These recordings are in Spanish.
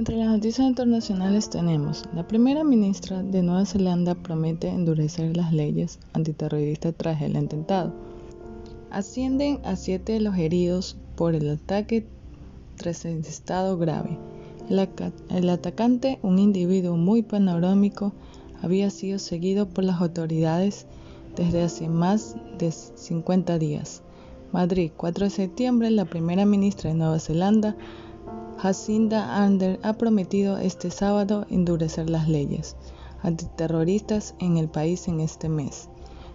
Entre las noticias internacionales tenemos, la primera ministra de Nueva Zelanda promete endurecer las leyes antiterroristas tras el atentado. Ascienden a siete los heridos por el ataque tras el estado grave. El, el atacante, un individuo muy panorámico, había sido seguido por las autoridades desde hace más de 50 días. Madrid, 4 de septiembre, la primera ministra de Nueva Zelanda Jacinda Ardern ha prometido este sábado endurecer las leyes antiterroristas en el país en este mes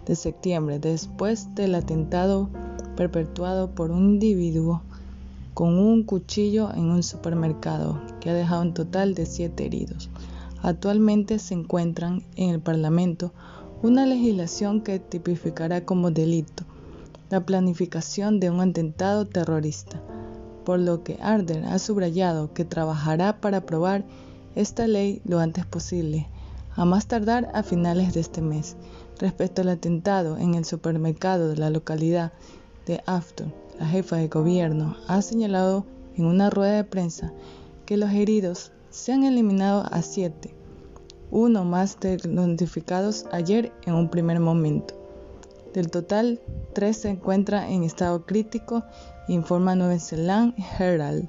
de septiembre, después del atentado perpetuado por un individuo con un cuchillo en un supermercado que ha dejado un total de siete heridos. Actualmente se encuentran en el Parlamento una legislación que tipificará como delito la planificación de un atentado terrorista por lo que Arden ha subrayado que trabajará para aprobar esta ley lo antes posible, a más tardar a finales de este mes. Respecto al atentado en el supermercado de la localidad de Afton, la jefa de gobierno ha señalado en una rueda de prensa que los heridos se han eliminado a siete, uno más de los notificados ayer en un primer momento. Del total, tres se encuentran en estado crítico informa Nueva Zealand Herald.